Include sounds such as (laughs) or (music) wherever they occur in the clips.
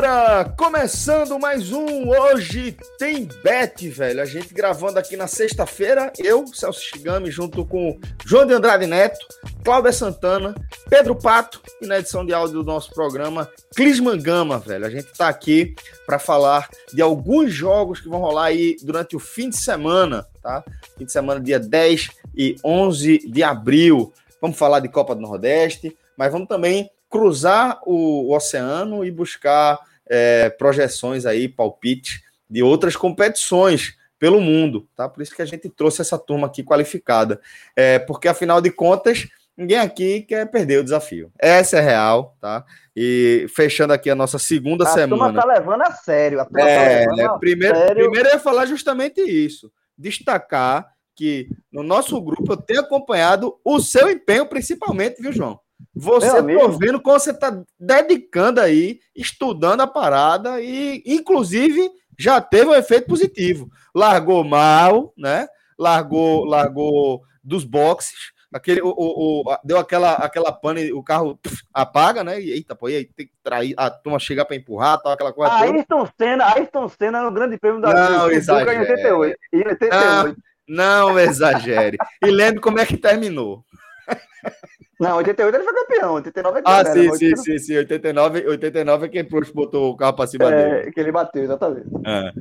Galera! Começando mais um Hoje Tem Bet, velho. A gente gravando aqui na sexta-feira, eu, Celso Chigami, junto com João de Andrade Neto, Cláudia Santana, Pedro Pato e na edição de áudio do nosso programa, Clisman Gama, velho. A gente tá aqui para falar de alguns jogos que vão rolar aí durante o fim de semana, tá? Fim de semana, dia 10 e 11 de abril. Vamos falar de Copa do Nordeste, mas vamos também cruzar o, o oceano e buscar é, projeções aí, palpite de outras competições pelo mundo, tá? Por isso que a gente trouxe essa turma aqui qualificada, é, porque afinal de contas ninguém aqui quer perder o desafio. Essa é real, tá? E fechando aqui a nossa segunda a semana. A turma tá levando a sério. A turma é, tá né? primeiro, sério. primeiro eu ia falar justamente isso, destacar que no nosso grupo eu tenho acompanhado o seu empenho, principalmente, viu, João? Você tô vendo como você tá dedicando aí, estudando a parada e, inclusive, já teve um efeito positivo. Largou mal, né? Largou, largou dos boxes. Aquele, o, o, o deu aquela, aquela pane, o carro pff, apaga, né? E, eita, pô, e aí tem que trair, a turma chegar para empurrar, tal, aquela coisa. Ayrton Senna, Ayrton Senna no Grande Prêmio da Não, exagere. Em 88. Em 88. Não, não exagere. e lembre como é que terminou. (laughs) Não, 88 ele foi campeão, 89 é que Ah, sim, sim, sim, sim, 89, 89 é quem botou o carro para cima é, dele. que ele bateu, exatamente. É.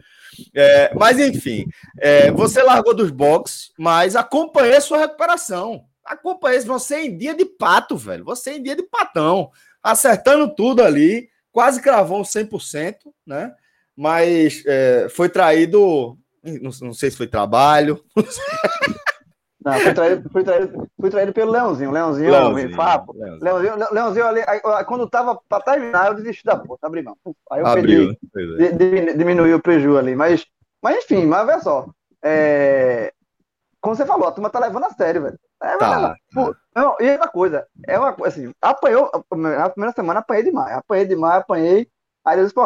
É, mas enfim, é, você largou dos boxes, mas acompanhei sua recuperação. Acompanhei você em dia de pato, velho. Você em dia de patão, acertando tudo ali, quase cravou um 100%, né? Mas é, foi traído, não, não, sei se foi trabalho, (laughs) não sei. Não, fui traído, fui traído, fui traído pelo Leãozinho. Leãozinho, Leãozinho, Fapo. Leãozinho. Leãozinho, Leãozinho quando tava pra terminar, eu desisti da porra, abri mão. Aí eu Abriu, perdi, diminuiu o prejuízo ali. Mas, mas enfim, mas olha só. É, como você falou, a turma tá levando a sério, velho. É, tá, tá. Não, e outra coisa, é uma assim, apanhou, na primeira semana apanhei demais, apanhei demais, apanhei. Aí eu disse, pô,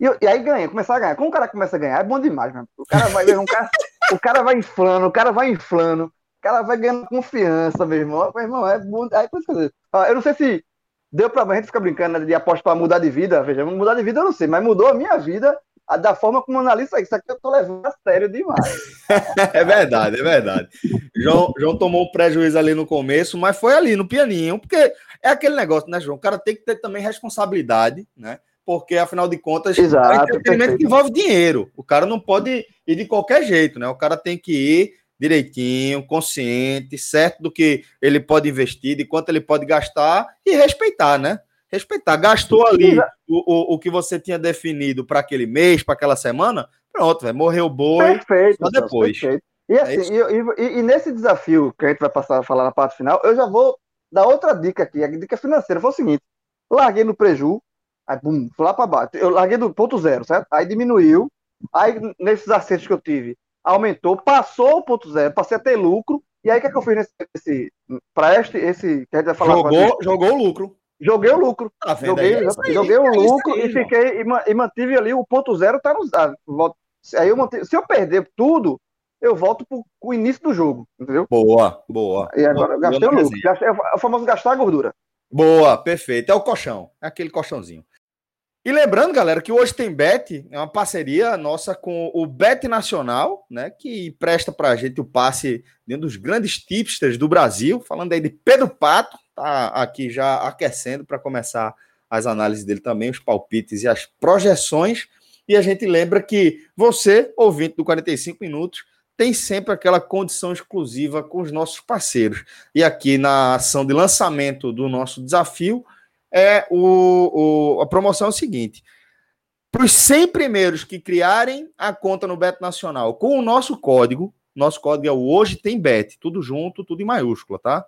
e, e aí ganha, começar a ganhar. Como o cara começa a ganhar, é bom demais, mano. O cara vai, um cara, o cara vai inflando, o cara vai inflando cara vai ganhando confiança, meu irmão. Meu irmão, é muito. Aí, por isso eu não sei se deu pra a gente ficar brincando né, de aposta para mudar de vida. Veja, mudar de vida eu não sei, mas mudou a minha vida da forma como analista isso aqui eu tô levando a sério demais. (laughs) é verdade, é verdade. João, João tomou um prejuízo ali no começo, mas foi ali no pianinho, porque é aquele negócio, né, João? O cara tem que ter também responsabilidade, né? Porque afinal de contas, Exato, é um entretenimento que envolve dinheiro. O cara não pode ir de qualquer jeito, né? O cara tem que ir direitinho, consciente, certo do que ele pode investir, de quanto ele pode gastar e respeitar, né? Respeitar. Gastou ali o, o, o que você tinha definido para aquele mês, para aquela semana, pronto, vai morrer o boi perfeito, só depois. Perfeito. E é assim, é e, e, e, nesse desafio que a gente vai passar a falar na parte final, eu já vou dar outra dica aqui. A dica financeira foi o seguinte: larguei no preju, aí bum, fui lá para baixo. Eu larguei do ponto zero, certo? Aí diminuiu. Aí nesses acertos que eu tive, aumentou, passou o ponto zero, passei a ter lucro. E aí o que, é que eu fiz nesse, nesse para este esse que a gente vai falar jogou, jogou o lucro. Joguei o lucro. Tá joguei, é aí, joguei o é lucro aí, e fiquei e, mantive ali o ponto zero tá nos dados. Aí eu mantive, se eu perder tudo, eu volto pro, pro início do jogo, entendeu? Boa, boa. E agora boa, gastei o lucro. Gastei, é o famoso gastar a gordura. Boa, perfeito. É o colchão. É aquele colchãozinho. E lembrando, galera, que hoje tem Bet, é uma parceria nossa com o Bet Nacional, né, que presta para a gente o passe de um dos grandes tipsters do Brasil, falando aí de Pedro Pato, tá aqui já aquecendo para começar as análises dele também, os palpites e as projeções. E a gente lembra que você, ouvinte do 45 Minutos, tem sempre aquela condição exclusiva com os nossos parceiros. E aqui na ação de lançamento do nosso desafio, é o, o a promoção é o seguinte: para os 100 primeiros que criarem a conta no Beto Nacional com o nosso código, nosso código é o Hoje Tem Bet, tudo junto, tudo em maiúscula, tá?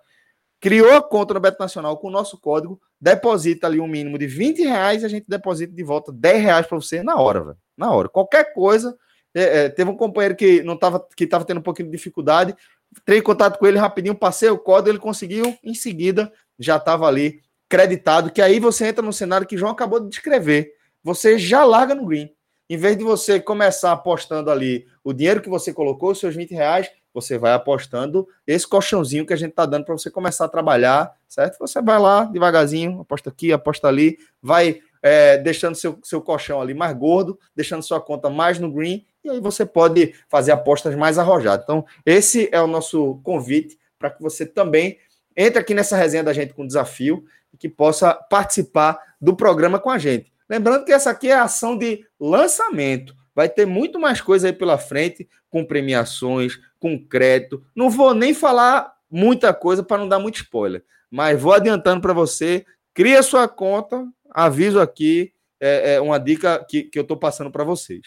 Criou a conta no Beto Nacional com o nosso código, deposita ali um mínimo de 20 reais e a gente deposita de volta 10 reais para você na hora, velho. Na hora. Qualquer coisa. É, é, teve um companheiro que não tava, que estava tendo um pouquinho de dificuldade. Entrei em contato com ele rapidinho, passei o código, ele conseguiu, em seguida já estava ali creditado. Que aí você entra no cenário que João acabou de descrever. Você já larga no green. Em vez de você começar apostando ali o dinheiro que você colocou, seus 20 reais, você vai apostando esse colchãozinho que a gente está dando para você começar a trabalhar, certo? Você vai lá devagarzinho, aposta aqui, aposta ali, vai é, deixando seu, seu colchão ali mais gordo, deixando sua conta mais no green, e aí você pode fazer apostas mais arrojadas. Então, esse é o nosso convite para que você também entre aqui nessa resenha da gente com desafio que possa participar do programa com a gente. Lembrando que essa aqui é a ação de lançamento. Vai ter muito mais coisa aí pela frente, com premiações, com crédito. Não vou nem falar muita coisa para não dar muito spoiler, mas vou adiantando para você. Cria sua conta, aviso aqui, é, é uma dica que, que eu estou passando para vocês.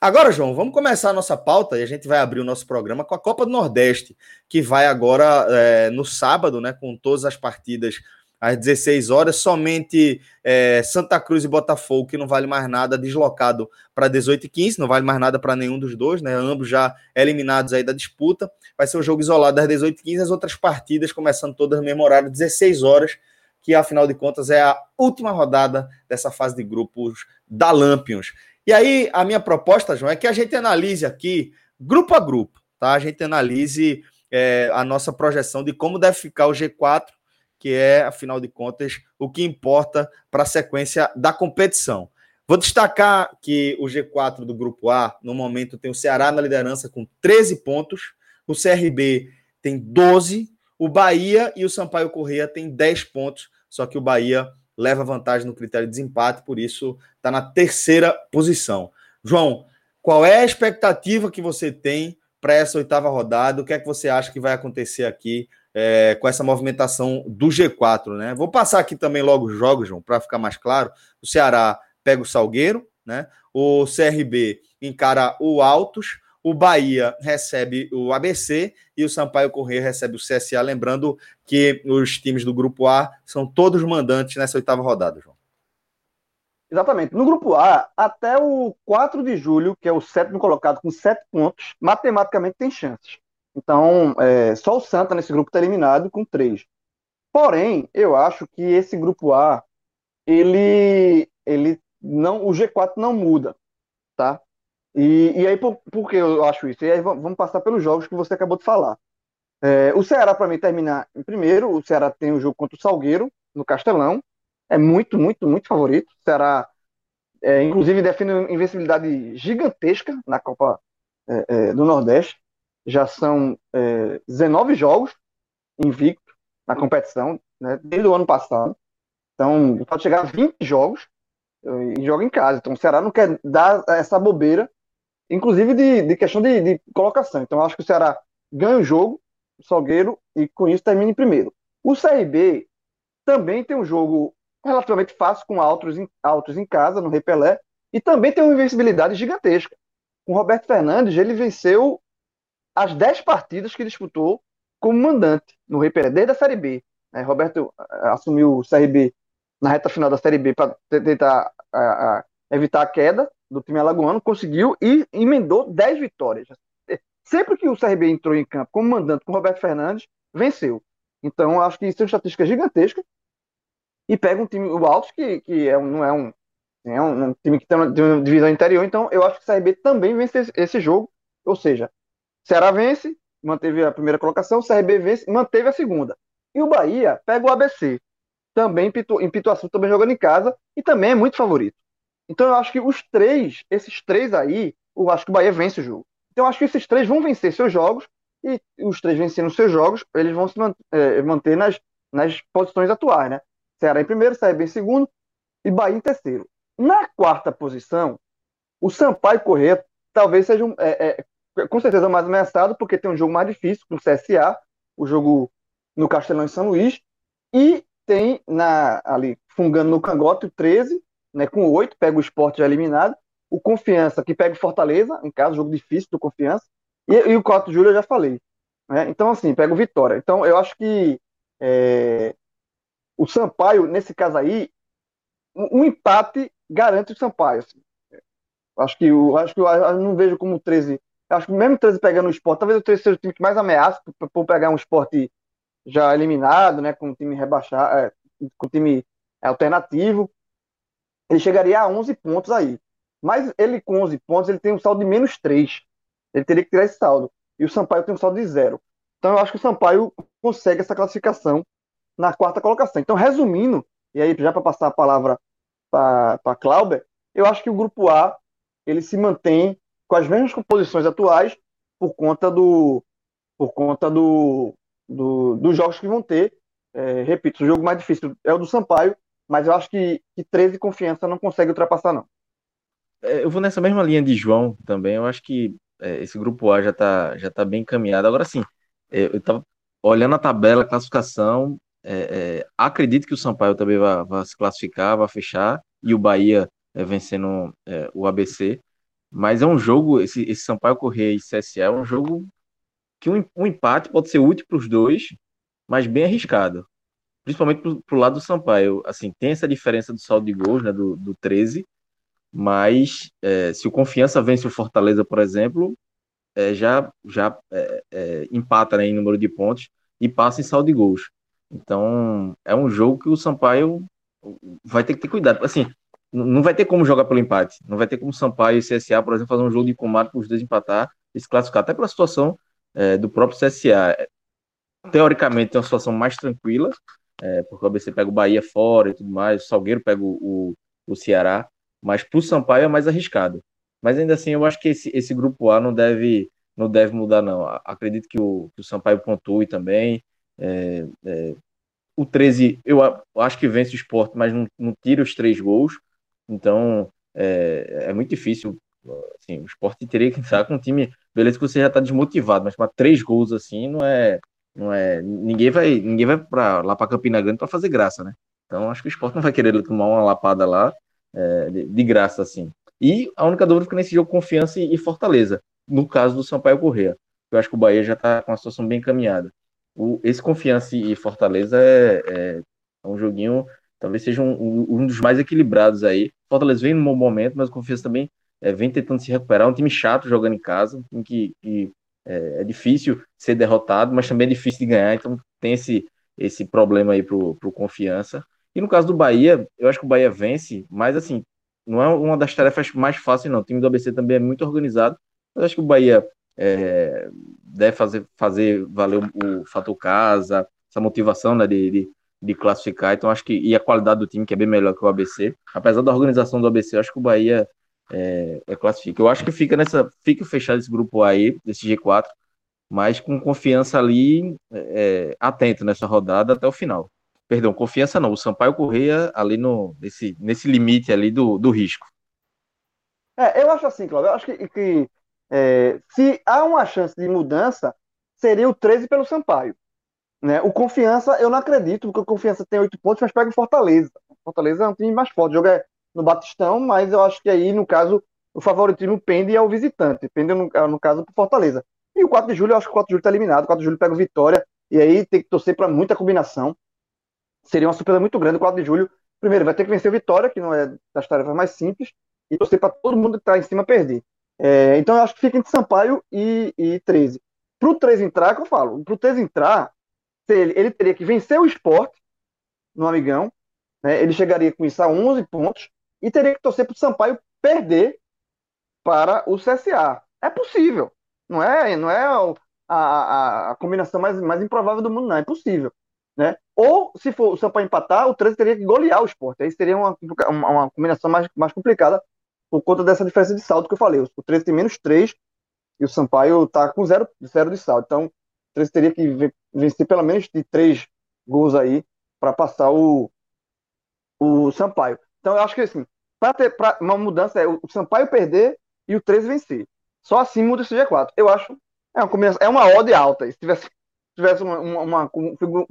Agora, João, vamos começar a nossa pauta e a gente vai abrir o nosso programa com a Copa do Nordeste, que vai agora é, no sábado, né, com todas as partidas às 16 horas, somente é, Santa Cruz e Botafogo, que não vale mais nada, deslocado para 18 e 15, não vale mais nada para nenhum dos dois, né? Ambos já eliminados aí da disputa. Vai ser um jogo isolado às 18 e 15, as outras partidas começando todas no mesmo horário, 16 horas, que afinal de contas é a última rodada dessa fase de grupos da Lampions. E aí, a minha proposta, João, é que a gente analise aqui, grupo a grupo, tá? A gente analise é, a nossa projeção de como deve ficar o G4 que é, afinal de contas, o que importa para a sequência da competição. Vou destacar que o G4 do Grupo A, no momento, tem o Ceará na liderança com 13 pontos, o CRB tem 12, o Bahia e o Sampaio Correia têm 10 pontos, só que o Bahia leva vantagem no critério de desempate, por isso está na terceira posição. João, qual é a expectativa que você tem para essa oitava rodada? O que é que você acha que vai acontecer aqui é, com essa movimentação do G4, né? Vou passar aqui também logo os jogos, João, para ficar mais claro. O Ceará pega o Salgueiro, né? O CRB encara o Altos, o Bahia recebe o ABC e o Sampaio Corrêa recebe o CSA. Lembrando que os times do Grupo A são todos mandantes nessa oitava rodada, João. Exatamente. No grupo A, até o 4 de julho, que é o sétimo colocado com sete pontos, matematicamente tem chances. Então, é, só o Santa nesse grupo está eliminado com três. Porém, eu acho que esse grupo A, ele, ele não, o G4 não muda, tá? E, e aí, por, por que eu acho isso? E aí, vamos passar pelos jogos que você acabou de falar. É, o Ceará, para mim, terminar em primeiro. O Ceará tem o jogo contra o Salgueiro, no Castelão. É muito, muito, muito favorito. O Ceará, é, inclusive, define uma invencibilidade gigantesca na Copa é, é do Nordeste já são é, 19 jogos invicto na competição, né, desde o ano passado. Então, pode chegar a 20 jogos e joga em casa. Então, o Ceará não quer dar essa bobeira, inclusive de, de questão de, de, colocação. Então, acho que o Ceará ganha o jogo, o Salgueiro, e com isso termina em primeiro. O CRB também tem um jogo relativamente fácil com altos em, altos em casa, no Repelé, e também tem uma invencibilidade gigantesca. Com o Roberto Fernandes, ele venceu as 10 partidas que disputou como mandante no Rei Pelé, desde a Série B. Né? Roberto eh, assumiu o CRB na reta final da Série B para tentar a, a, evitar a queda do time alagoano, conseguiu e emendou 10 vitórias. Sempre que o CRB entrou em campo como mandante com Roberto Fernandes, venceu. Então, acho que isso é uma estatística gigantesca. E pega um time, o Altos, que, que é um, não é um, é um, um time que tem uma, divisão interior, então eu acho que o CRB também vence esse jogo. Ou seja, Ceará vence, manteve a primeira colocação, CRB vence, manteve a segunda. E o Bahia pega o ABC. Também em Pituaçu, também jogando em casa, e também é muito favorito. Então eu acho que os três, esses três aí, eu acho que o Bahia vence o jogo. Então eu acho que esses três vão vencer seus jogos, e os três vencendo seus jogos, eles vão se é, manter nas, nas posições atuais, né? Ceará em primeiro, CRB em segundo e Bahia em terceiro. Na quarta posição, o Sampaio Correia talvez seja um, é, é, com certeza mais ameaçado, porque tem um jogo mais difícil com o CSA, o jogo no Castelão em São Luís, e tem na, ali fungando no cangote o 13, né, com 8, pega o esporte já eliminado. O Confiança, que pega o Fortaleza, em caso, jogo difícil do Confiança. E, e o 4 de julho eu já falei. Né? Então, assim, pega o Vitória. Então, eu acho que é, o Sampaio, nesse caso aí, um, um empate garante o Sampaio. Assim. Acho que eu acho que eu, eu não vejo como o 13. Acho que mesmo o 13 pegando o esporte, talvez o 13 seja o time que mais ameaça por pegar um esporte já eliminado, né? Com o time rebaixado, é, com o time alternativo. Ele chegaria a 11 pontos aí. Mas ele com 11 pontos, ele tem um saldo de menos 3. Ele teria que tirar esse saldo. E o Sampaio tem um saldo de zero. Então eu acho que o Sampaio consegue essa classificação na quarta colocação. Então, resumindo, e aí já para passar a palavra para Clauber, eu acho que o grupo A ele se mantém com as mesmas composições atuais por conta do por conta do, do dos jogos que vão ter. É, repito, o jogo mais difícil é o do Sampaio, mas eu acho que, que 13 confiança não consegue ultrapassar, não. É, eu vou nessa mesma linha de João também. Eu acho que é, esse grupo A já está já tá bem encaminhado. Agora sim, é, eu estava olhando a tabela, a classificação. É, é, acredito que o Sampaio também vai, vai, se classificar, vai fechar, e o Bahia vencendo o ABC. Mas é um jogo, esse, esse Sampaio Correia e CSA é um jogo que um, um empate pode ser útil para os dois, mas bem arriscado. Principalmente para o lado do Sampaio. Assim, tem essa diferença do saldo de gols, né, do, do 13, mas é, se o Confiança vence o Fortaleza, por exemplo, é, já, já é, é, empata né, em número de pontos e passa em saldo de gols. Então, é um jogo que o Sampaio vai ter que ter cuidado. Assim, não vai ter como jogar pelo empate. Não vai ter como Sampaio e CSA, por exemplo, fazer um jogo de combate para os dois empatar e se classificar. Até pela situação é, do próprio CSA. Teoricamente, é uma situação mais tranquila, é, porque o ABC pega o Bahia fora e tudo mais, o Salgueiro pega o, o, o Ceará, mas para o Sampaio é mais arriscado. Mas ainda assim, eu acho que esse, esse grupo A não deve, não deve mudar, não. Acredito que o, que o Sampaio pontue também. É, é, o 13, eu acho que vence o esporte, mas não, não tira os três gols. Então, é, é muito difícil. Assim, o esporte teria que entrar com um time. Beleza, que você já está desmotivado, mas para três gols assim não é. Não é ninguém vai ninguém vai pra, lá para Campina Grande para fazer graça, né? Então, acho que o esporte não vai querer tomar uma lapada lá é, de, de, graça, assim. E a única dúvida fica nesse jogo confiança e, e Fortaleza, no caso do Sampaio Corrêa. Eu acho que o Bahia já está com uma situação bem encaminhada. O, esse confiança e Fortaleza é, é, é um joguinho talvez seja um, um, dos mais equilibrados aí. Fortaleza vem num bom momento, mas o Confiança também é, vem tentando se recuperar. Um time chato jogando em casa, um time que, que é, é, difícil ser derrotado, mas também é difícil de ganhar, então tem esse, esse problema aí pro, pro Confiança. E no caso do Bahia, eu acho que o Bahia vence, mas assim, não é uma das tarefas mais fáceis, não. O time do ABC também é muito organizado, mas acho que o Bahia é, deve fazer, fazer valer o, o fator casa, essa motivação né, de, de, de, classificar. Então, acho que. E a qualidade do time, que é bem melhor que o ABC. Apesar da organização do ABC, acho que o Bahia é, é classifica. Eu acho que fica nessa. Fica fechado esse grupo aí, desse G4, mas com confiança ali, é, atento nessa rodada até o final. Perdão, confiança não. O Sampaio Correia ali no, nesse, nesse limite ali do, do risco. É, eu acho assim, Cláudio. Eu acho que, que é, se há uma chance de mudança, seria o 13 pelo Sampaio. Né? O Confiança, eu não acredito, porque o Confiança tem oito pontos, mas pega o Fortaleza. O Fortaleza é um time mais forte. O jogo é no Batistão, mas eu acho que aí, no caso, o favoritismo pende ao visitante. Pende, no, no caso, para Fortaleza. E o 4 de julho, eu acho que o 4 de julho está eliminado. O 4 de julho pega o Vitória. E aí tem que torcer para muita combinação seria uma surpresa muito grande o 4 de julho. Primeiro, vai ter que vencer o Vitória, que não é das tarefas mais simples, e torcer para todo mundo que está em cima perder. É, então, eu acho que fica entre Sampaio e, e 13. Para o 13 entrar, é que eu falo, para o 13 entrar, ele, ele, teria que vencer o esporte no Amigão, né, ele chegaria com isso a 11 pontos, e teria que torcer para o Sampaio perder para o CSA. É possível. Não é, não é a, a, a combinação mais, mais improvável do mundo, não. É possível. Né? Ou, se for o Sampaio empatar, o 13 teria que golear o esporte. Aí seria uma, uma, uma, combinação mais, mais complicada por conta dessa diferença de saldo que eu falei. O 13 tem menos 3 e o Sampaio está com 0 zero, de saldo. Então, 13 teria que vencer pelo menos de 3 gols aí para passar o, o Sampaio. Então, eu acho que assim, para ter pra, uma mudança é o Sampaio perder e o 13 vencer. Só assim muda esse G4. Eu acho é uma é uma odd alta. Se tivesse tivesse uma, uma,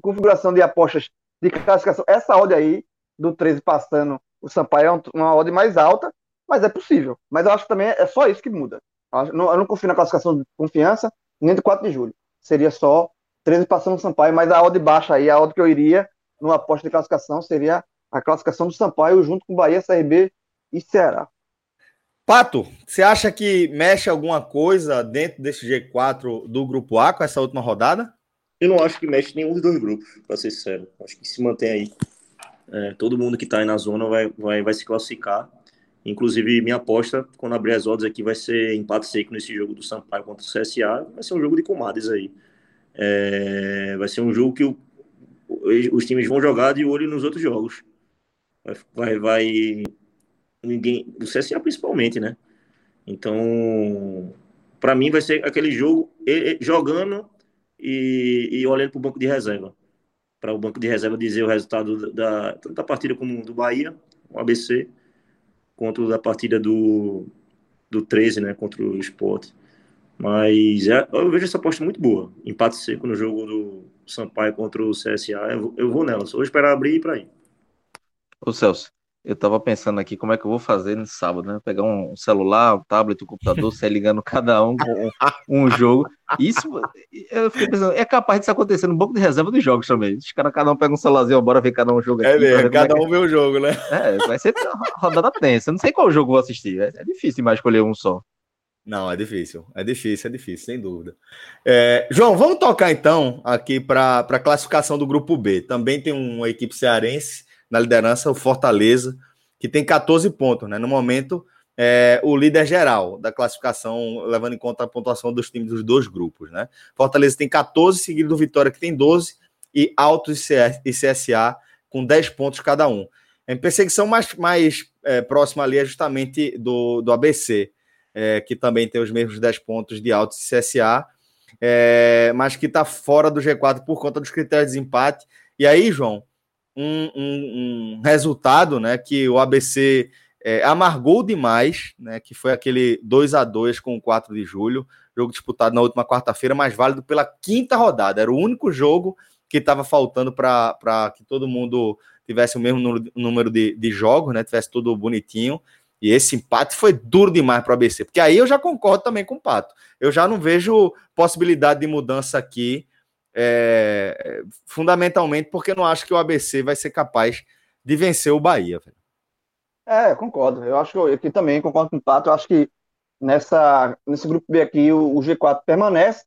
configuração de apostas de classificação. Essa odd aí, do 13 passando o Sampaio, é uma odd mais alta, mas é possível. Mas eu acho que também é só isso que muda. Eu não, eu não confio na classificação de confiança, nem do 4 de julho. Seria só 13 passando o Sampaio, mas a odd baixa aí, a odd que eu iria numa aposta de classificação seria a classificação do Sampaio junto com Bahia, CRB e Ceará. Pato, você acha que mexe alguma coisa dentro desse G4 do Grupo A com essa última rodada? Eu não acho que mexe nenhum dos dois grupos, para ser sincero. Acho que se mantém aí. É, todo mundo que está aí na zona vai, vai, vai se classificar. Inclusive, minha aposta, quando abrir as odds aqui, vai ser empate seco nesse jogo do Sampaio contra o CSA. Vai ser um jogo de comadres aí. É, vai ser um jogo que o, os times vão jogar de olho nos outros jogos. Vai, vai, ninguém, o CSA principalmente, né? Então, para mim vai ser aquele jogo jogando e, e olhando para o banco de reserva. Para o banco de reserva dizer o resultado da, tanto da partida como do Bahia, o ABC, quanto da partida do, do 13, né? Contra o Sport. Mas é, eu vejo essa aposta muito boa. Empate seco no jogo do Sampaio contra o CSA. Eu, eu vou nela. Só vou esperar abrir e ir para aí. Ô Celso, eu tava pensando aqui como é que eu vou fazer no sábado, né? Pegar um celular, um tablet, um computador, sair ligando cada um com um, jogo. Isso, eu fiquei pensando, é capaz disso acontecer no banco de reserva dos jogos também. Os caras, cada um pega um celularzinho, bora ver cada um jogo é aqui. É mesmo, cada é um vê o jogo, né? É, vai ser rodada tensa. Eu não sei qual jogo vou assistir. É, é difícil mais escolher um só. Não, é difícil. É difícil, é difícil, sem dúvida. É, João, vamos tocar então aqui para a classificação do grupo B. Também tem uma equipe cearense na liderança, o Fortaleza, que tem 14 pontos, né? No momento, é o líder geral da classificação, levando em conta a pontuação dos times dos dois grupos, né? Fortaleza tem 14, seguido do Vitória, que tem 12, e Altos e CSA com 10 pontos cada um. Em perseguição mais, mais é, próxima ali é justamente do, do ABC, é, que também tem os mesmos 10 pontos de Altos e CSA, é, mas que está fora do G4 por conta dos critérios de desempate. E aí, João, um, um, um resultado né, que o ABC é, amargou demais, né, que foi aquele 2 a 2 com o 4 de julho, jogo disputado na última quarta-feira, mas válido pela quinta rodada. Era o único jogo que estava faltando para que todo mundo tivesse o mesmo número de, de jogos, né, tivesse tudo bonitinho. E esse empate foi duro demais para o ABC, porque aí eu já concordo também com o Pato. Eu já não vejo possibilidade de mudança aqui é, fundamentalmente porque não acho que o ABC vai ser capaz de vencer o Bahia. Velho. É, concordo. Eu acho que eu aqui também concordo com o Pato. Eu acho que nessa, nesse grupo B aqui o, o G4 permanece.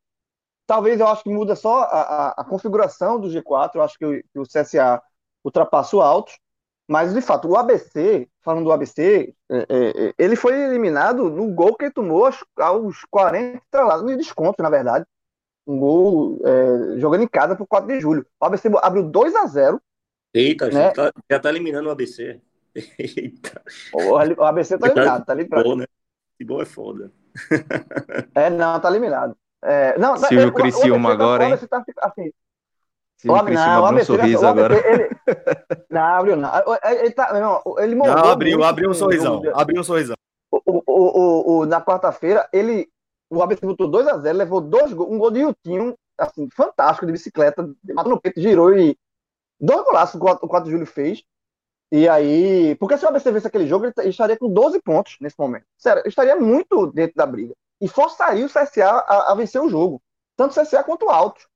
Talvez eu acho que muda só a, a, a configuração do G4. Eu acho que o, que o CSA ultrapassa o alto. Mas, de fato, o ABC, falando do ABC, é, é, é, ele foi eliminado no gol que ele tomou aos, aos 40 lá, no desconto, na verdade um gol é, jogando em casa pro 4 de julho. O ABC abriu 2 a 0 Eita, né? tá, já tá eliminando o ABC. Eita. O, ABC tá eliminado, tá livrado. né? Futebol é foda. é, não, tá eliminado. É, não, Silvio tá, Criciúma agora, hein? Tá, assim, Silvio Criciúma abriu um sorriso agora. Ele, não, abriu não. Ele, tá, não, ele não, abriu, abriu um sorrisão. Abriu um sorrisão. O, o, o, o na quarta-feira, ele o ABC botou 2 a 0 levou dois gols, um gol de Yutinho, assim, fantástico, de bicicleta, matou no peito, girou e dois golaços o 4, o 4 de julho fez. E aí, porque se o ABC vence aquele jogo, ele estaria com 12 pontos nesse momento. Sério, estaria muito dentro da briga. E forçaria o CSA a, a vencer o jogo. Tanto o CSA quanto o Altos.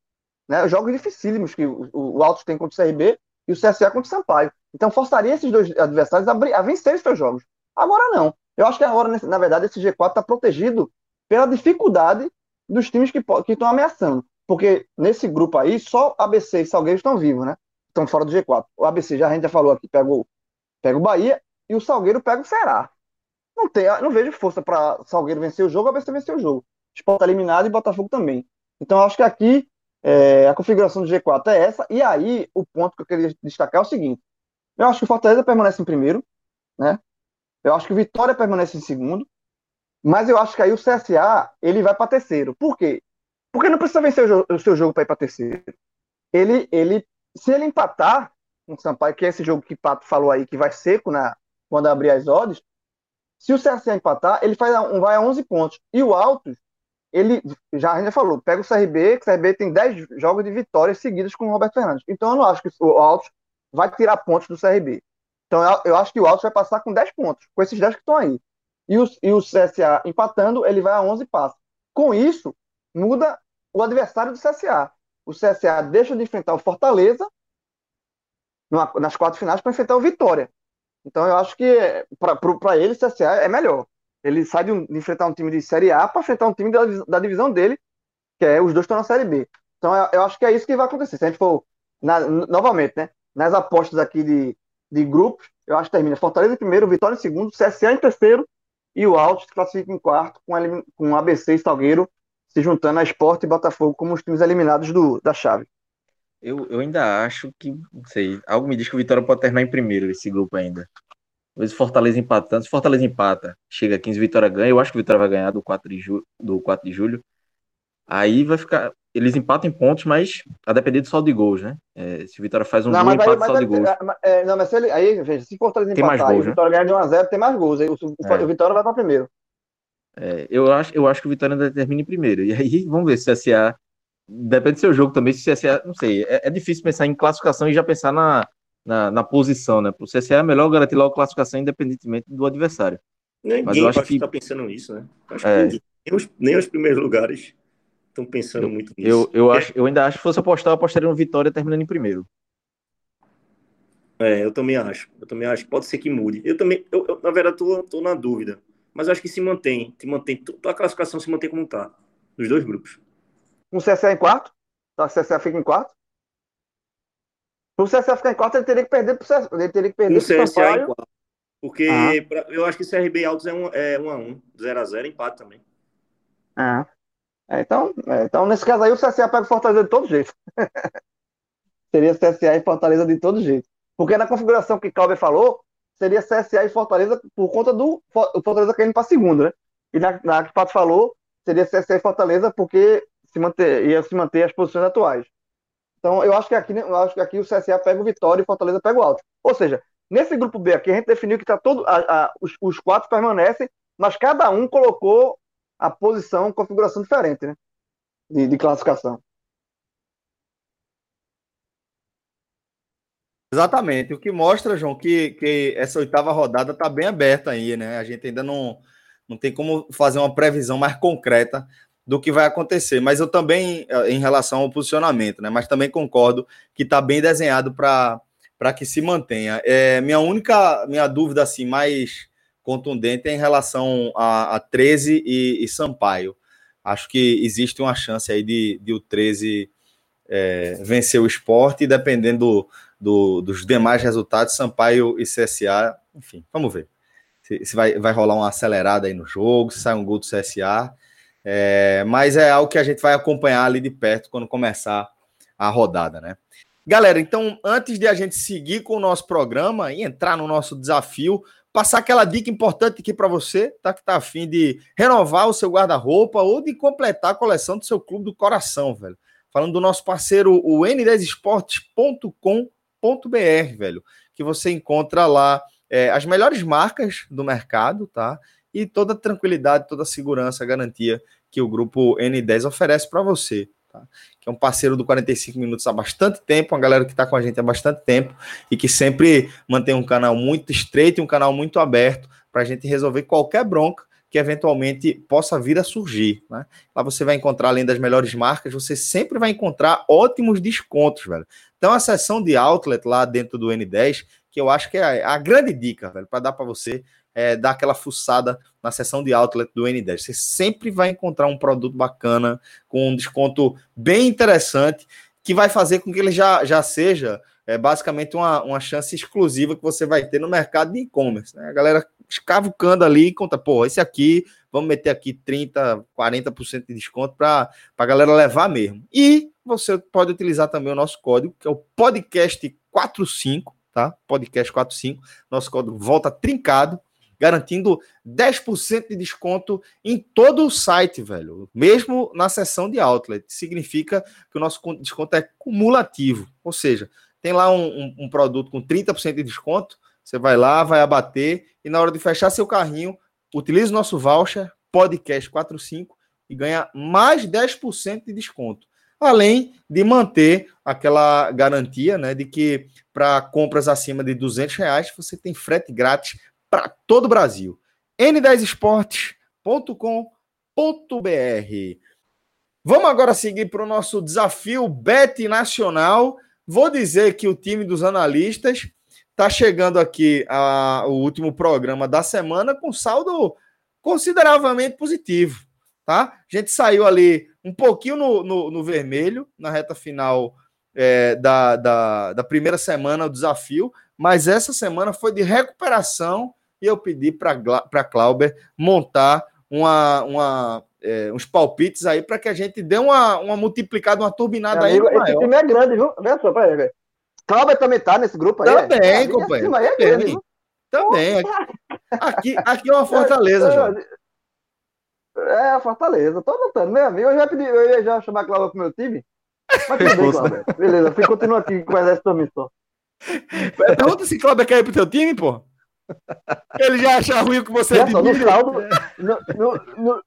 Né? Jogos dificílimos que o, o Altos tem contra o CRB e o CSA contra o Sampaio. Então forçaria esses dois adversários a, a vencer os seus jogos. Agora não. Eu acho que agora, na verdade, esse G4 está protegido pela dificuldade dos times que estão ameaçando. Porque nesse grupo aí, só ABC e Salgueiro estão vivos, né? Estão fora do G4. O ABC, já a gente já falou aqui, pega o, pega o Bahia e o Salgueiro pega o Ceará. Não, tem, não vejo força para Salgueiro vencer o jogo, ABC vencer o jogo. Sport tá eliminado e Botafogo também. Então acho que aqui é, a configuração do G4 é essa. E aí o ponto que eu queria destacar é o seguinte: eu acho que o Fortaleza permanece em primeiro, né? Eu acho que o Vitória permanece em segundo. Mas eu acho que aí o CSA ele vai para terceiro. Por quê? Porque não precisa vencer o, o seu jogo para ir para terceiro. Ele, ele, se ele empatar com o Sampaio, que é esse jogo que Pato falou aí, que vai seco na, quando abrir as odds, se o CSA empatar, ele faz um, vai a 11 pontos. E o Altos, ele, já a já falou, pega o CRB, que o CRB tem 10 jogos de vitórias seguidas com o Roberto Fernandes. Então eu não acho que o Altos vai tirar pontos do CRB. Então eu, eu acho que o Altos vai passar com 10 pontos, com esses 10 que estão aí. E o, e o CSA empatando, ele vai a 11 passos. Com isso, muda o adversário do CSA. O CSA deixa de enfrentar o Fortaleza numa, nas quatro finais para enfrentar o Vitória. Então eu acho que para ele o CSA é melhor. Ele sai de, um, de, enfrentar um time de Série A para enfrentar um time da, da, divisão dele, que é os dois estão na Série B. Então eu, eu, acho que é isso que vai acontecer. Se a gente for, na, novamente, né, nas apostas aqui de, de grupos, eu acho que termina Fortaleza em primeiro, Vitória em segundo, CSA em terceiro e o Alto se classifica em quarto com, com ABC e Salgueiro se juntando a Sport e Botafogo como os times eliminados do, da chave. Eu, eu ainda acho que, não sei, algo me diz que o Vitória pode terminar em primeiro esse grupo ainda. Talvez Fortaleza empatando. Se Fortaleza empata, chega a 15, Vitória ganha. Eu acho que o Vitória vai ganhar do 4 de, ju do 4 de julho. Aí vai ficar. Eles empatam em pontos, mas a depender do saldo de gols, né? É, se o Vitória faz um não, gol, empata o saldo de gols. É, não, mas se ele, aí, veja, se Fortaleza tem empatar mais gols, e o Vitória né? ganhar de 1x0, tem mais gols. Aí o, o, é. o Vitória vai para primeiro. É, eu, acho, eu acho que o Vitória ainda termina em primeiro. E aí, vamos ver se o CSA. Depende do seu jogo também, se o CSA. Não sei, é, é difícil pensar em classificação e já pensar na, na, na posição, né? Para o CSA é melhor garantir logo a classificação independentemente do adversário. Ninguém Mas eu acho que está pensando nisso, né? Acho é... que nem os, nem os primeiros lugares estão pensando eu, muito nisso. Eu, eu, acho, eu ainda acho que se fosse apostar, eu apostaria no Vitória terminando em primeiro. É, eu também acho. Eu também acho. Pode ser que mude. Eu também, eu, eu na verdade, tô, tô na dúvida mas eu acho que se mantém, se mantém, a classificação se mantém como está, nos dois grupos. O CSA em quarto? Tá, o CSA fica em quarto? Para o CSA ficar em quarto, ele teria que perder para o CSA. Ele teria que perder o CSA Sampaio. em quarto. Porque ah. pra, eu acho que CRB Altos é 1 é um a 1 0 a 0 empate também. Ah. É, então, é, então, nesse caso aí, o CSA pega o Fortaleza de todo jeito. (laughs) Seria CSA e Fortaleza de todo jeito. Porque na configuração que Cláudio falou, seria CSA e Fortaleza por conta do Fortaleza caindo para segundo, né? E na, na que o Pato falou, seria CSA e Fortaleza porque se manter, ia se manter as posições atuais. Então, eu acho que aqui, eu acho que aqui o CSA pega o Vitória e o Fortaleza pega o Alto. Ou seja, nesse grupo B aqui, a gente definiu que tá todo, a, a, os, os, quatro permanecem, mas cada um colocou a posição, configuração diferente, né? De, de classificação. Exatamente. O que mostra, João, que, que essa oitava rodada está bem aberta aí, né? A gente ainda não, não tem como fazer uma previsão mais concreta do que vai acontecer. Mas eu também, eh, em relação ao posicionamento, né? Mas também concordo que está bem desenhado para que se mantenha. É, minha única minha dúvida assim mais contundente em relação a, a 13 e, e Sampaio. Acho que existe uma chance aí de, de o 13 é, vencer o esporte, e dependendo do, dos demais resultados, Sampaio e CSA, enfim, vamos ver. Se, se, vai, vai rolar uma acelerada aí no jogo, se sai um gol do CSA. É, mas é algo que a gente vai acompanhar ali de perto quando começar a rodada, né? Galera, então, antes de a gente seguir com o nosso programa e entrar no nosso desafio, passar aquela dica importante aqui para você, tá? Que tá afim de renovar o seu guarda-roupa ou de completar a coleção do seu clube do coração, velho. Falando do nosso parceiro, o n10esportes.com br velho, que você encontra lá é, as melhores marcas do mercado, tá? E toda a tranquilidade, toda a segurança, a garantia que o grupo N10 oferece para você. Tá? Que é um parceiro do 45 Minutos há bastante tempo, uma galera que está com a gente há bastante tempo e que sempre mantém um canal muito estreito e um canal muito aberto para a gente resolver qualquer bronca que eventualmente possa vir a surgir. Né? Lá você vai encontrar, além das melhores marcas, você sempre vai encontrar ótimos descontos, velho. Então, a seção de outlet lá dentro do N10, que eu acho que é a, a grande dica, velho, para dar para você é, dar aquela fuçada na seção de outlet do N10. Você sempre vai encontrar um produto bacana, com um desconto bem interessante, que vai fazer com que ele já, já seja é, basicamente uma, uma chance exclusiva que você vai ter no mercado de e-commerce. Né? A galera escavucando ali e conta, pô, esse aqui, vamos meter aqui 30%, 40% de desconto para a galera levar mesmo. E você pode utilizar também o nosso código, que é o podcast45, tá? Podcast45, nosso código volta trincado, garantindo 10% de desconto em todo o site, velho. Mesmo na seção de outlet. Significa que o nosso desconto é cumulativo. Ou seja, tem lá um, um, um produto com 30% de desconto, você vai lá, vai abater e na hora de fechar seu carrinho, utilize o nosso voucher podcast45 e ganha mais 10% de desconto. além de manter aquela garantia né, de que para compras acima de 200 reais você tem frete grátis para todo o Brasil. n10esportes.com.br Vamos agora seguir para o nosso desafio Bet Nacional. Vou dizer que o time dos analistas está chegando aqui a, o último programa da semana com saldo consideravelmente positivo. Tá? A gente saiu ali um pouquinho no, no, no vermelho na reta final é, da, da, da, primeira semana, o desafio, mas essa semana foi de recuperação e eu pedi para Clauber montar uma, uma é, uns palpites aí para que a gente dê uma, uma multiplicada, uma turbinada amigo, aí. Esse time é grande, viu? Vê só, peraí, velho. Cláudio também tá nesse grupo aí. Também, é? companheiro. É também. também. Aqui, aqui é uma fortaleza, João. É, a Fortaleza. Tô anotando, meu amigo. Eu já pedi, eu ia já chamar a Cláudia pro meu time. Mas tudo bem. Beleza, continua aqui com o exército também só. Pergunta se Cláudio quer ir pro teu time, pô. Ele já acha ruim o que você é no saldo, no, no, no,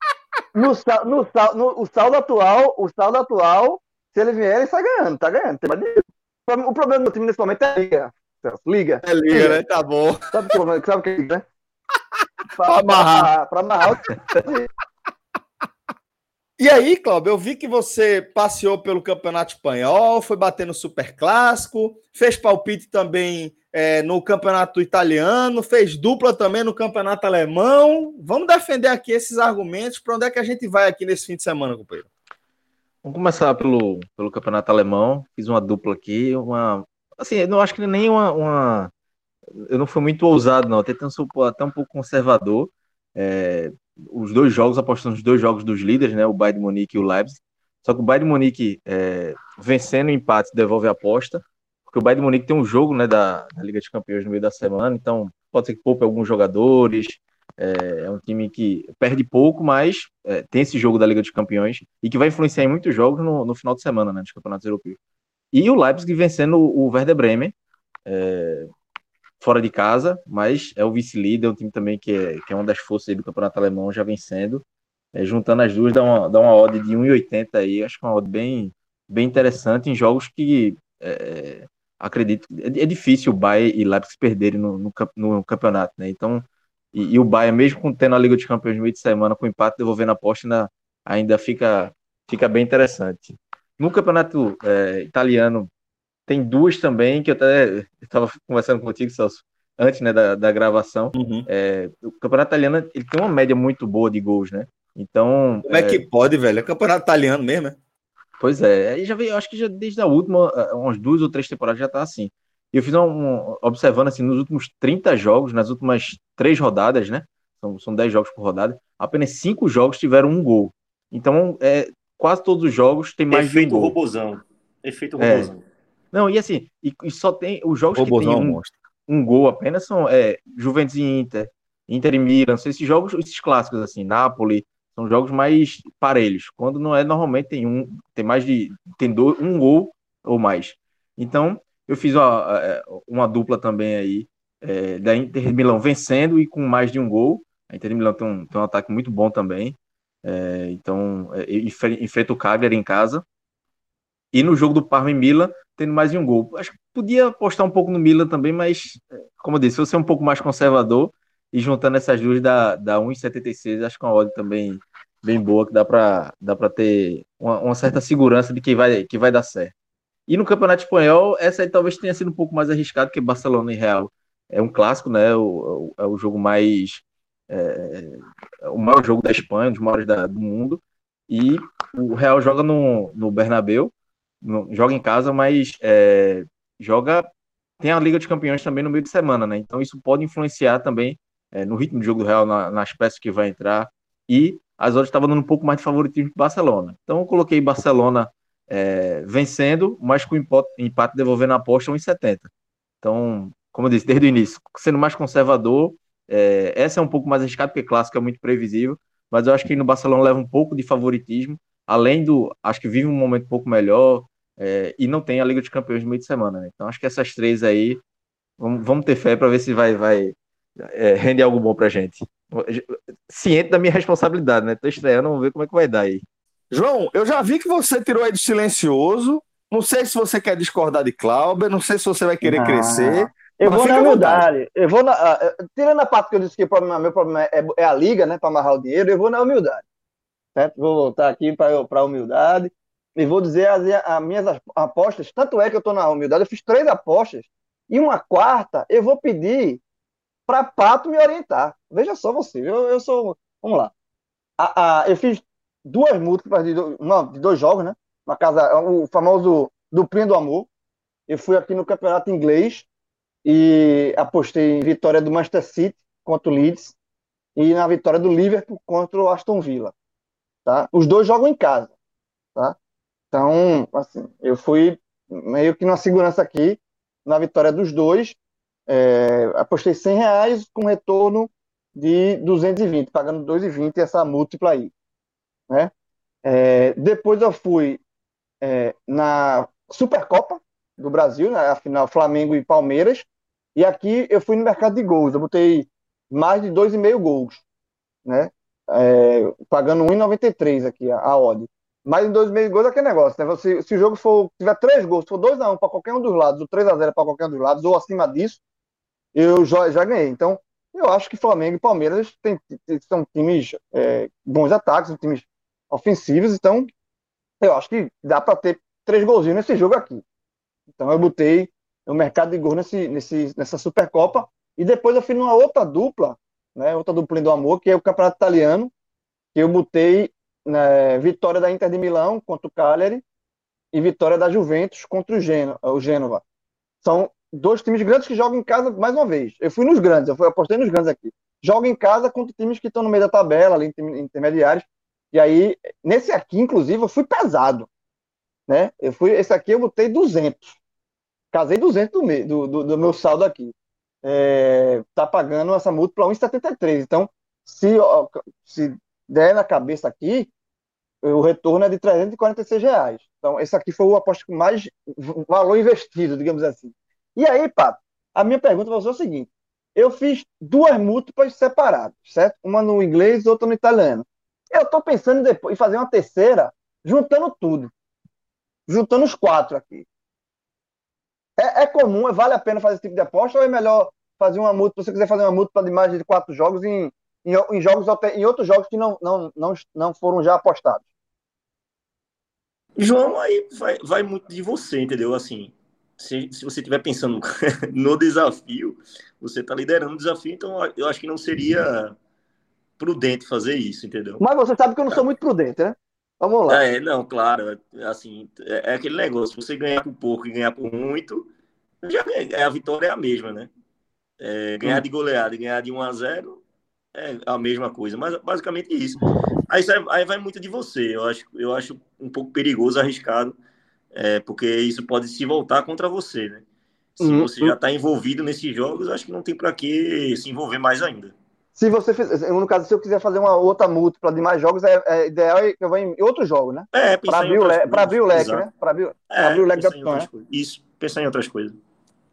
no, no, no, o saldo atual, o saldo atual, se ele vier, ele sai ganhando, tá ganhando. O problema do time nesse momento é a liga. Liga. É liga, liga. né? Tá bom. Sabe, sabe o que é liga, né? (laughs) Pra, amarrar. Pra, pra amarrar. E aí, Cláudio, eu vi que você passeou pelo Campeonato Espanhol, foi bater no Super Clássico, fez palpite também é, no Campeonato Italiano, fez dupla também no Campeonato Alemão. Vamos defender aqui esses argumentos. Para onde é que a gente vai aqui nesse fim de semana, companheiro? Vamos começar pelo, pelo Campeonato Alemão. Fiz uma dupla aqui, uma. Assim, eu não acho que nem uma, uma. Eu não fui muito ousado, não. Até, até um pouco conservador. É, os dois jogos, apostando nos dois jogos dos líderes, né? O Bayern de Munique e o Leipzig. Só que o Bayern de Munique é, vencendo o empate devolve a aposta, porque o Bayern de Munique tem um jogo né, da, da, Liga de Campeões no meio da semana, então pode ser que poupe alguns jogadores. É, é um time que perde pouco, mas é, tem esse jogo da Liga de Campeões e que vai influenciar em muitos jogos no, no final de semana, né, dos campeonatos europeus. E o Leipzig vencendo o Werder Bremen, é, fora de casa, mas é o vice-líder, é um time também que é, que é uma das forças do campeonato alemão, já vencendo. É, juntando as duas, dá uma, dá uma odd de 1,80 aí, acho que é uma odd bem, bem interessante em jogos que é, acredito é, é difícil o Bayern e Leipzig perderem no, no, no campeonato, né? Então, e, e, o Bayern, mesmo tendo a Liga dos Campeões no meio de semana, com empate devolvendo a aposta, ainda, ainda fica, fica bem interessante. No campeonato é, italiano, tem duas também que eu até estava conversando contigo, Celso, antes né, da, da gravação. Uhum. É, o campeonato italiano ele tem uma média muito boa de gols, né? Então. Como é, é que pode, velho? É campeonato italiano mesmo, né? Pois é, aí já veio, eu acho que já desde a última, é, umas duas ou três temporadas já tá assim. E eu fiz um, um, observando assim, nos últimos 30 jogos, nas últimas três rodadas, né? São, são 10 jogos por rodada, apenas cinco jogos tiveram um gol. Então, é, quase todos os jogos tem mais Efeito de um gol. Robozão. Efeito é. robozão. É. Não, e assim, e, e só tem os jogos que tem um, um, gol apenas são é, Juventus e Inter, Inter e Milan, são esses jogos, esses clássicos assim, Napoli, são jogos mais parelhos. Quando não é, normalmente tem um, tem mais de, tem dois, um gol ou mais. Então, eu fiz uma, é, uma dupla também aí, é, da Inter Milão vencendo e com mais de um gol. A Inter Milão tem um, tem um ataque muito bom também. É, então, é, enfrenta o Cagliari em casa. E no jogo do Parma e Milan, tendo mais de um gol. Acho que podia apostar um pouco no Milan também, mas, como eu disse, se você é um pouco mais conservador e juntando essas duas da, da 1,76, acho que é uma odd também bem boa, que dá para dá ter uma, uma, certa segurança de que vai, que vai dar certo. E no Campeonato Espanhol, essa aí talvez tenha sido um pouco mais arriscado que Barcelona e Real. É um clássico, né? O, é o jogo mais. É, é, o maior jogo da Espanha, um dos maiores da, do mundo. E o Real joga no, no Bernabéu, joga em casa, mas é, joga. Tem a Liga de Campeões também no meio de semana, né? Então isso pode influenciar também é, no ritmo de jogo do Real, na, nas peças que vai entrar. E as outras estavam dando um pouco mais de favoritismo para Barcelona. Então eu coloquei Barcelona é, vencendo, mas com empate devolvendo a aposta 1,70. Então, como eu disse desde o início, sendo mais conservador, é, essa é um pouco mais arriscada, porque clássico é muito previsível, mas eu acho que no Barcelona leva um pouco de favoritismo, além do, acho que vive um momento um pouco melhor, é, e não tem a Liga de Campeões no meio de semana, né? Então acho que essas três aí, vamos, vamos ter fé para ver se vai, vai é, render algo bom pra gente. Ciente da minha responsabilidade, né? Tô estreando, vamos ver como é que vai dar aí. João, eu já vi que você tirou aí do silencioso. Não sei se você quer discordar de Clauber, não sei se você vai querer crescer. Eu vou na humildade. Eu vou na, uh, tirando a parte que eu disse que o problema, meu problema é, é a liga, né, para amarrar o dinheiro, eu vou na humildade. Certo? Vou voltar aqui para a humildade e vou dizer as, as, minhas apostas. Tanto é que eu estou na humildade, eu fiz três apostas e uma quarta eu vou pedir para Pato me orientar. Veja só você, eu, eu sou. Vamos lá. A, a, eu fiz duas múltiplas de, uma, de dois jogos, né? Uma casa, o famoso duplinho do amor. Eu fui aqui no campeonato inglês e apostei em vitória do Manchester City contra o Leeds e na vitória do Liverpool contra o Aston Villa. Tá? Os dois jogam em casa. Tá? Então, assim, eu fui meio que na segurança aqui na vitória dos dois. É, apostei 100 reais com retorno de 220, pagando 2,20 essa múltipla aí. Né? É, depois eu fui é, na Supercopa do Brasil, na né, final Flamengo e Palmeiras, e aqui eu fui no mercado de gols, eu botei mais de 2,5 gols, né? É, pagando 1,93 aqui a, a odd. Mais de 2,5 gols é aquele negócio, né? Se, se o jogo for, tiver 3 gols, se for 2x1 para qualquer um dos lados, ou 3x0 para qualquer um dos lados, ou acima disso, eu já, já ganhei. Então, eu acho que Flamengo e Palmeiras tem, são times é, bons ataques, são times ofensivos, então eu acho que dá para ter três golzinhos nesse jogo aqui. Então eu botei o mercado de gols nesse, nesse, nessa Supercopa e depois eu fiz uma outra dupla, né, outra dupla do amor, que é o Campeonato Italiano, que eu botei né, vitória da Inter de Milão contra o Cagliari e vitória da Juventus contra o Gênova. São dois times grandes que jogam em casa mais uma vez. Eu fui nos grandes, eu apostei nos grandes aqui. Joga em casa contra times que estão no meio da tabela, ali intermediários. E aí, nesse aqui, inclusive, eu fui pesado. Né? Eu fui, esse aqui eu botei 200. Casei 200 do, meu, do, do, do meu saldo aqui. É, tá pagando essa múltipla 1,73. Então, se, se der na cabeça aqui, o retorno é de 346 reais. Então, esse aqui foi o aposto com mais valor investido, digamos assim. E aí, Pato, a minha pergunta vai ser o seguinte: eu fiz duas múltiplas separadas, certo? Uma no inglês outra no italiano. Eu estou pensando depois, em fazer uma terceira, juntando tudo. Juntando os quatro aqui. É, é, comum, vale a pena fazer esse tipo de aposta ou é melhor fazer uma múltipla, se você quiser fazer uma múltipla de mais de quatro jogos em, em, em jogos em outros jogos que não, não, não, não foram já apostados? João, aí vai, vai muito de você, entendeu? Assim, se, se você estiver pensando (laughs) no desafio, você está liderando o desafio, então eu acho que não seria prudente fazer isso, entendeu? Mas você sabe que eu não sou muito prudente, né? Vamos lá. É, não, claro, assim, é, é aquele negócio, você ganhar por pouco e ganhar por muito, já é, a vitória é a mesma, né? É, ganhar hum. de goleada e ganhar de 1 a 0 é a mesma coisa, mas basicamente isso. Aí, aí vai muito de você, eu acho, eu acho um pouco perigoso, arriscado, é, porque isso pode se voltar contra você, né? Se uhum. você já está envolvido nesses jogos, acho que não tem para que se envolver mais ainda. Se você fizer, no caso, se eu quiser fazer uma outra múltipla de mais jogos, é, é ideal que eu vá em outros jogos, né? É, para abrir, o leque, abrir o leque, né? Para abrir, é, abrir o leque da opção, né? Isso, pensar em outras coisas.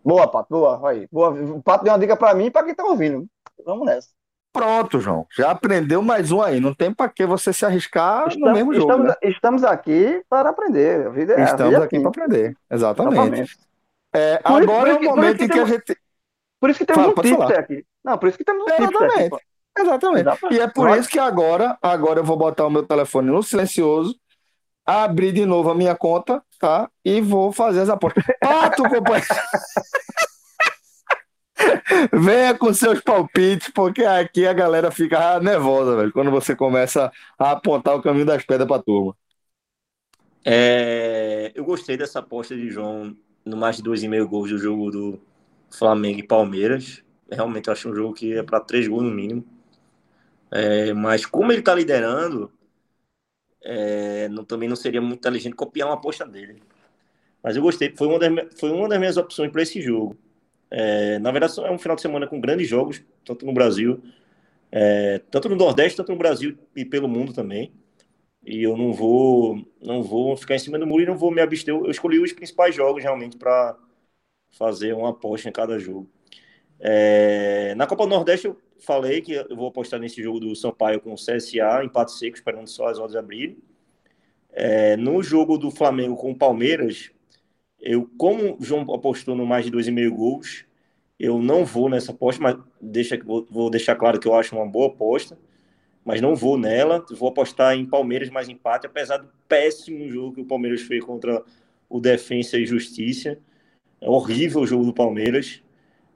Boa, Pato, boa. Aí. boa. O Pato deu uma dica para mim e para quem está ouvindo. Vamos nessa. Pronto, João. Já aprendeu mais um aí. Não tem para que você se arriscar estamos, no mesmo jogo. Estamos, né? estamos aqui para aprender. A vida é Estamos vida aqui para aprender. Exatamente. É, agora é o momento em que, a gente. Por isso que temos Fala, um tipster aqui. Não, por isso que temos um Exatamente. Aqui, Exatamente. Exatamente. E é por isso que agora, agora eu vou botar o meu telefone no silencioso, abrir de novo a minha conta, tá? E vou fazer as apostas. (laughs) Pato, companheiro. (laughs) (laughs) Venha com seus palpites, porque aqui a galera fica nervosa, velho, quando você começa a apontar o caminho das pedras pra turma. É, eu gostei dessa aposta de João no mais de dois e meio gols do jogo do Flamengo e Palmeiras. Realmente eu acho um jogo que é para três gols no mínimo. É, mas como ele está liderando, é, não, também não seria muito inteligente copiar uma aposta dele. Mas eu gostei, foi uma das, foi uma das minhas opções para esse jogo. É, na verdade, é um final de semana com grandes jogos, tanto no Brasil, é, tanto no Nordeste, tanto no Brasil e pelo mundo também. E eu não vou, não vou ficar em cima do muro e não vou me abster. Eu escolhi os principais jogos realmente para fazer uma aposta em cada jogo. É, na Copa do Nordeste eu falei que eu vou apostar nesse jogo do Sampaio com o CSA, empate seco, esperando só as odds abrirem. É, no jogo do Flamengo com o Palmeiras, eu, como o João apostou no mais de 2,5 gols, eu não vou nessa aposta, mas deixa, vou, deixar claro que eu acho uma boa aposta, mas não vou nela. Vou apostar em Palmeiras mais empate, apesar do péssimo jogo que o Palmeiras fez contra o Defensa e Justiça. É horrível o jogo do Palmeiras.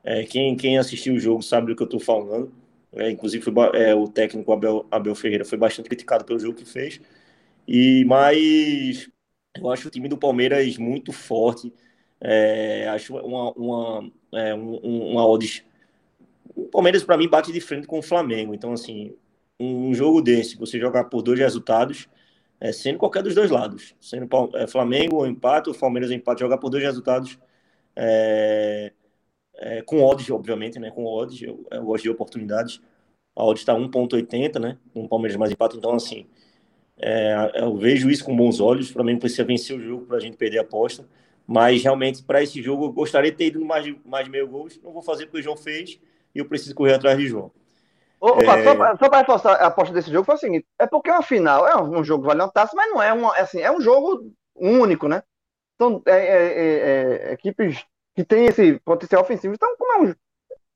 É, quem, quem assistiu o jogo sabe do que eu estou falando. É, inclusive, foi, é, o técnico Abel, Abel Ferreira foi bastante criticado pelo jogo que fez. E Mas eu acho o time do Palmeiras muito forte. É, acho uma, uma, é, um, uma odds. O Palmeiras, para mim, bate de frente com o Flamengo. Então, assim, um jogo desse, você jogar por dois resultados, é, sendo qualquer dos dois lados, sendo é, Flamengo ou empate, ou Palmeiras ou empate, jogar por dois resultados, é, é, com odds, obviamente, né? Com odds, eu, eu gosto de oportunidades. A odds está 1,80, né? Um Palmeiras mais empate, então, assim, é, eu vejo isso com bons olhos. O Flamengo precisa vencer o jogo para a gente perder a aposta. Mas realmente, para esse jogo, eu gostaria de ter ido mais de, mais meio gols. Não vou fazer porque o João fez e eu preciso correr atrás de João. Opa, é... Só para reforçar a aposta desse jogo, foi o seguinte: é porque é uma final, é um, jogo vale uma taça, mas não é um, assim, é um jogo único, né? Então, é, é, é, é equipes que têm esse potencial ofensivo. Então, é um.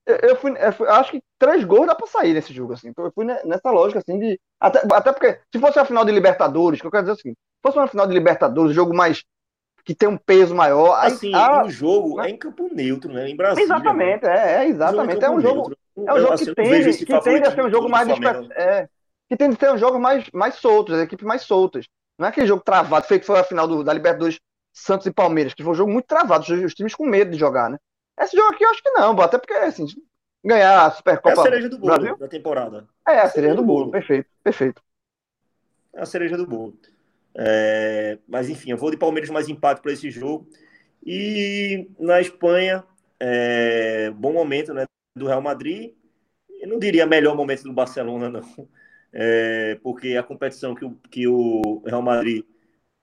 Eu fui, eu fui, acho que três gols dá para sair nesse jogo, assim. Então, eu fui nessa lógica, assim, de. Até, até porque, se fosse uma final de Libertadores, que eu quero dizer assim, se fosse uma final de Libertadores, jogo mais que tem um peso maior. Assim, a, o jogo né? é em campo neutro, né? Em Brasília. Exatamente, né? é, é, exatamente. É um jogo, é um jogo assim, que tende, que tende a ser um jogo mais é, que tende a ser um jogo mais, mais soltos, as equipes mais soltas. Não é aquele jogo travado, feito que foi a final do, da Libertadores Santos e Palmeiras, que foi um jogo muito travado, os times com medo de jogar, né? Esse jogo aqui eu acho que não, até porque assim, ganhar a Supercopa. É a cereja do bolo Brasil, da temporada. É, a cereja do bolo, perfeito, perfeito. É a cereja do bolo. É, mas enfim, eu vou de Palmeiras mais empate para esse jogo. E na Espanha, é, bom momento né, do Real Madrid. Eu não diria melhor momento do Barcelona, não. É, porque a competição que o, que o Real Madrid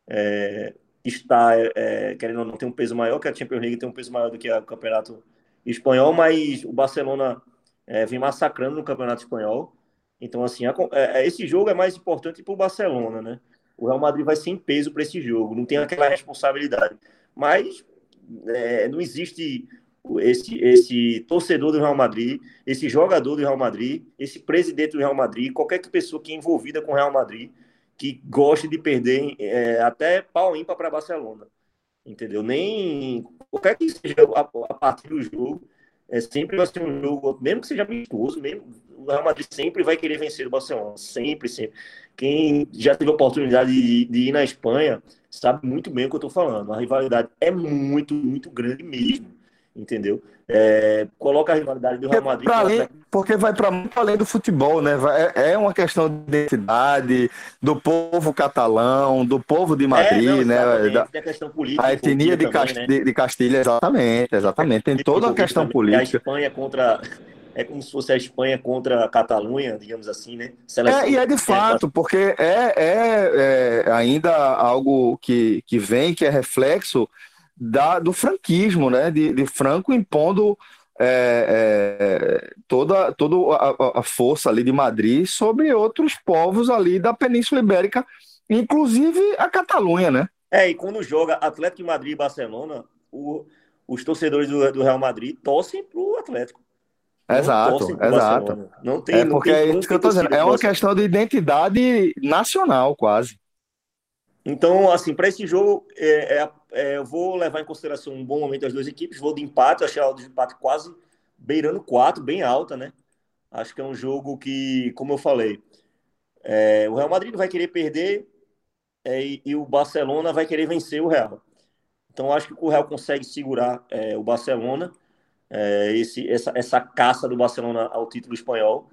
é, está, é, querendo ou não, tem um peso maior, que a Champions League tem um peso maior do que o Campeonato Espanhol, mas o Barcelona é, vem massacrando no Campeonato Espanhol. Então, assim, a, esse jogo é mais importante para o Barcelona, né? o Real Madrid vai sem peso para esse jogo, não tem aquela responsabilidade. Mas é, não existe esse, esse torcedor do Real Madrid, esse jogador do Real Madrid, esse presidente do Real Madrid, qualquer pessoa que é envolvida com o Real Madrid, que goste de perder é, até pau ímpar para Barcelona. Entendeu? Nem qualquer que seja a, a partir do jogo, é, sempre vai ser um jogo, mesmo que seja amistoso, mesmo, o Real Madrid sempre vai querer vencer o Barcelona. Sempre, sempre. Quem já teve a oportunidade de, de ir na Espanha sabe muito bem o que eu estou falando. A rivalidade é muito, muito grande mesmo. Entendeu? É, coloca a rivalidade do Real Madrid. Além, porque vai para muito além do futebol, né? É, é uma questão de identidade do povo catalão, do povo de Madrid, é, não, né? Da, a questão política. A etnia de, também, Cast, né? de, Castilha, exatamente, exatamente. Tem toda uma questão política. A Espanha contra é como se fosse a Espanha contra a Catalunha, digamos assim, né? É, e é de fato, porque é, é, é, ainda algo que, que vem, que é reflexo da, do franquismo, né? De, de Franco impondo é, é, toda, toda a, a, força ali de Madrid sobre outros povos ali da Península Ibérica, inclusive a Catalunha, né? É, e quando joga Atlético de Madrid e Barcelona, o, os torcedores do, do Real Madrid torcem para o Atlético. Exato, exato. Não tem, é porque não tem, é isso que eu tô dizendo. É uma questão de identidade nacional, quase. Então, assim, para esse jogo, é, é, é, eu vou levar em consideração um bom momento das duas equipes. Vou de empate, achei a de empate quase beirando 4, bem alta, né? Acho que é um jogo que, como eu falei, é, o Real Madrid vai querer perder é, e, e, o Barcelona vai querer vencer o Real. Então, acho que o Real consegue segurar é, o Barcelona esse, essa, essa caça do Barcelona ao título espanhol,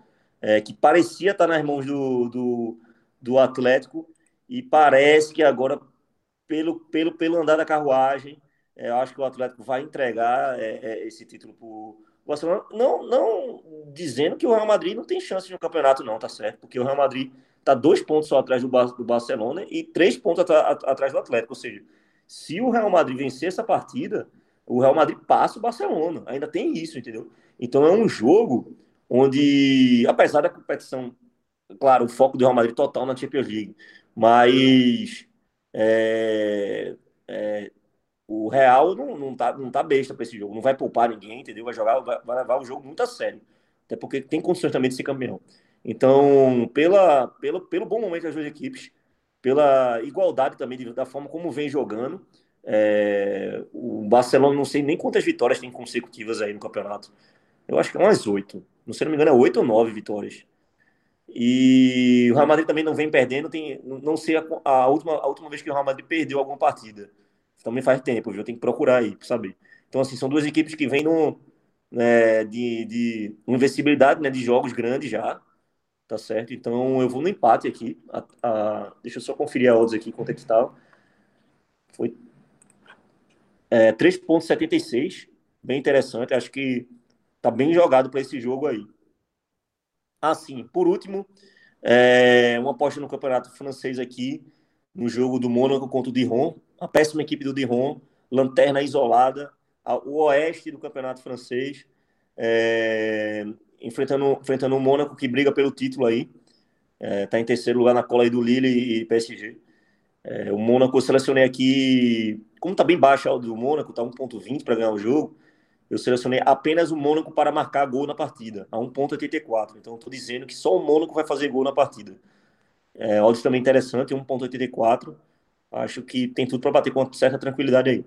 que parecia estar nas mãos do, do, do, Atlético, e parece que agora, pelo, pelo, pelo andar da carruagem, é, eu acho que o Atlético vai entregar é, é, esse título para o Barcelona. Não, não dizendo que o Real Madrid não tem chance no campeonato, não, tá certo? Porque o Real Madrid está dois pontos só atrás do, do Barcelona e três pontos atrás do Atlético. Ou seja, se o Real Madrid vencer essa partida, o Real Madrid passa o Barcelona. Ainda tem isso, entendeu? Então é um jogo onde, apesar da competição, claro, o foco do Real Madrid total na Champions League, mas É, é, o Real não, não, tá, não tá besta para esse jogo, não vai poupar ninguém, entendeu? Vai jogar, vai, vai, levar o jogo muito a sério. Até porque tem condições também de ser campeão. Então, pela, pelo, pelo bom momento das duas equipes, pela igualdade também de, da forma como vem jogando, é, o Barcelona não sei nem quantas vitórias tem consecutivas aí no campeonato. Eu acho que é umas oito. Não sei, não me engano, é oito ou nove vitórias. E o Real Madrid também não vem perdendo. Tem, não sei a, a, última, a última vez que o Real Madrid perdeu alguma partida. Também faz tempo, viu? Tem que procurar aí para saber. Então, assim, são duas equipes que vêm né, de, de invencibilidade né, de jogos grandes já. Tá certo? Então eu vou no empate aqui. A, a, deixa eu só conferir a odds aqui quanto é que tá. Foi é, 3,76. Bem interessante. Acho que tá bem jogado para esse jogo aí. Assim, por último, é, uma aposta no campeonato francês aqui, no jogo do Mônaco contra o Dijon. A péssima equipe do Dijon, lanterna isolada, o oeste do campeonato francês. É, enfrentando, enfrentando o Mônaco, que briga pelo título aí. Está é, em terceiro lugar na cola aí do Lille e PSG. É, o Mônaco eu selecionei aqui, como está bem baixo o do Mônaco, está 1.20 para ganhar o jogo, eu selecionei apenas o Mônaco para marcar gol na partida, a 1.84. Então estou dizendo que só o Mônaco vai fazer gol na partida. É, odds também interessante, 1.84. Acho que tem tudo para bater com certa tranquilidade aí.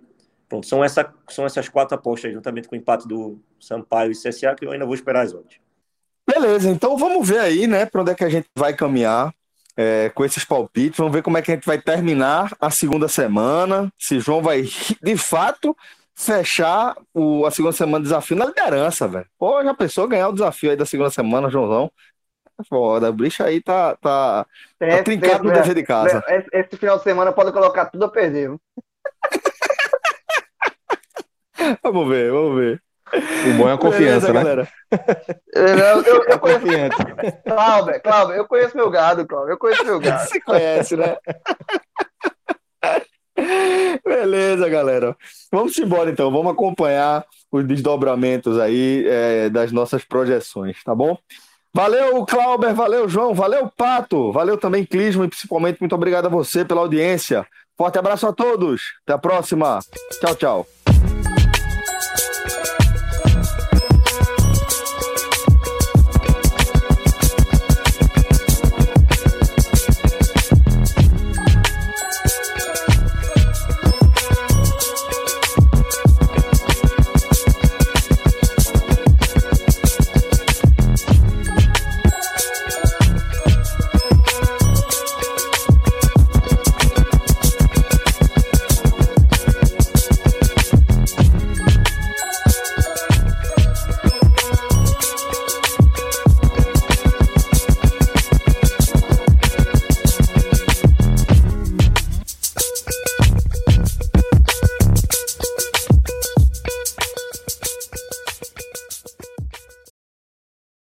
Pronto, são, essa, são essas quatro apostas, juntamente com o empate do Sampaio e CSA, que eu ainda vou esperar as odds. Beleza, então vamos ver aí, né, para onde é que a gente vai caminhar é, com esses palpites. Vamos ver como é que a gente vai terminar a segunda semana. Se João vai, de fato, fechar o, a segunda semana de desafio na liderança, velho. Pô, já pensou ganhar o desafio aí da segunda semana, Joãozão? Foda, a brixa aí tá, tá, tá trincado no dever de casa. Esse, esse, final de semana pode colocar tudo a perder. (laughs) vamos ver, vamos ver. O bom é a confiança, Beleza, né? Eu, eu, eu (laughs) conheço. Cláudio, Cláudio, eu conheço meu gado, Cláudio. Eu conheço meu (laughs) gado. Você conhece, né? Beleza, galera. Vamos embora então. Vamos acompanhar os desdobramentos aí é, das nossas projeções, tá bom? Valeu, Clauber, valeu, João, valeu, Pato, valeu também, Clismo, e principalmente muito obrigado a você pela audiência. Forte abraço a todos. Até a próxima. Tchau, tchau.